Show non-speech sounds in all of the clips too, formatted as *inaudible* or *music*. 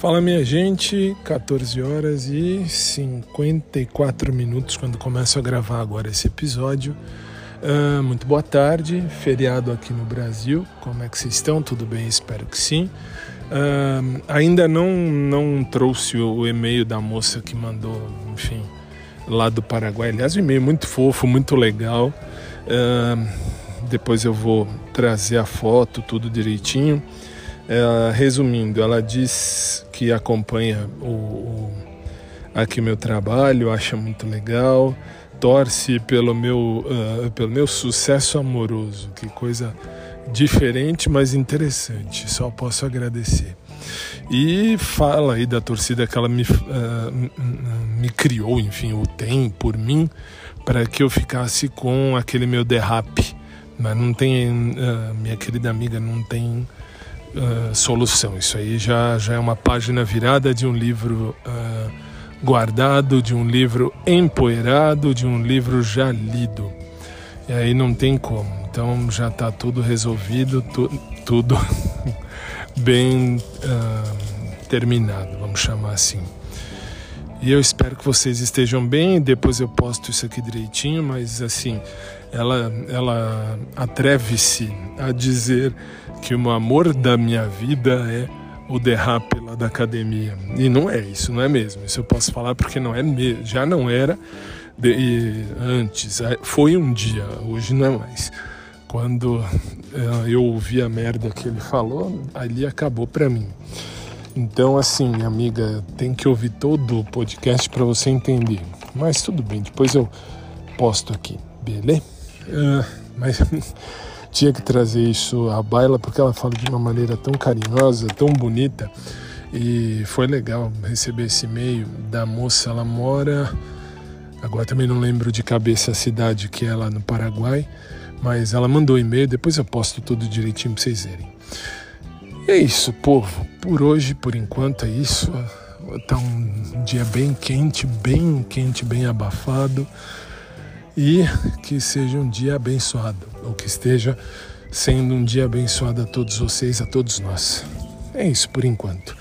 Fala minha gente, 14 horas e 54 minutos quando começo a gravar agora esse episódio. Uh, muito boa tarde, feriado aqui no Brasil. Como é que vocês estão? Tudo bem? Espero que sim. Uh, ainda não, não trouxe o e-mail da moça que mandou, enfim, lá do Paraguai. Aliás, um e-mail muito fofo, muito legal. Uh, depois eu vou trazer a foto, tudo direitinho. Resumindo, ela diz que acompanha o, o, aqui o meu trabalho, acha muito legal, torce pelo meu, uh, pelo meu sucesso amoroso. Que coisa diferente, mas interessante. Só posso agradecer. E fala aí da torcida que ela me, uh, me criou, enfim, o tem por mim, para que eu ficasse com aquele meu derrape. Mas não tem, uh, minha querida amiga, não tem uh, solução. Isso aí já, já é uma página virada de um livro uh, guardado, de um livro empoeirado, de um livro já lido. E aí não tem como. Então já está tudo resolvido, tu, tudo *laughs* bem uh, terminado, vamos chamar assim. E eu espero que vocês estejam bem. Depois eu posto isso aqui direitinho, mas assim, ela, ela atreve-se a dizer que o amor da minha vida é o derrape lá da academia. E não é isso, não é mesmo. Isso eu posso falar porque não é mesmo. Já não era de, antes. É, foi um dia, hoje não é mais. Quando é, eu ouvi a merda que ele falou, ali acabou para mim. Então, assim, amiga, tem que ouvir todo o podcast para você entender. Mas tudo bem, depois eu posto aqui, beleza? Uh, mas *laughs* tinha que trazer isso à baila porque ela fala de uma maneira tão carinhosa, tão bonita. E foi legal receber esse e-mail da moça. Ela mora. Agora também não lembro de cabeça a cidade que é lá no Paraguai, mas ela mandou e-mail. Depois eu posto tudo direitinho para vocês verem. É isso, povo. Por hoje, por enquanto, é isso. Tá um dia bem quente, bem quente, bem abafado e que seja um dia abençoado, ou que esteja sendo um dia abençoado a todos vocês, a todos nós. É isso por enquanto.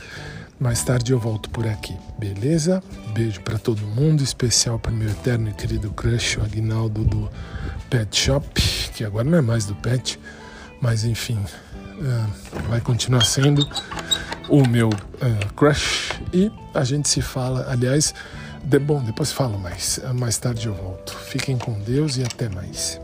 Mais tarde eu volto por aqui, beleza? Beijo para todo mundo, especial para meu eterno e querido crush, o Agnaldo do Pet Shop, que agora não é mais do Pet, mas enfim, uh, vai continuar sendo o meu uh, crush e a gente se fala, aliás. De, bom, depois falo mais. Mais tarde eu volto. Fiquem com Deus e até mais.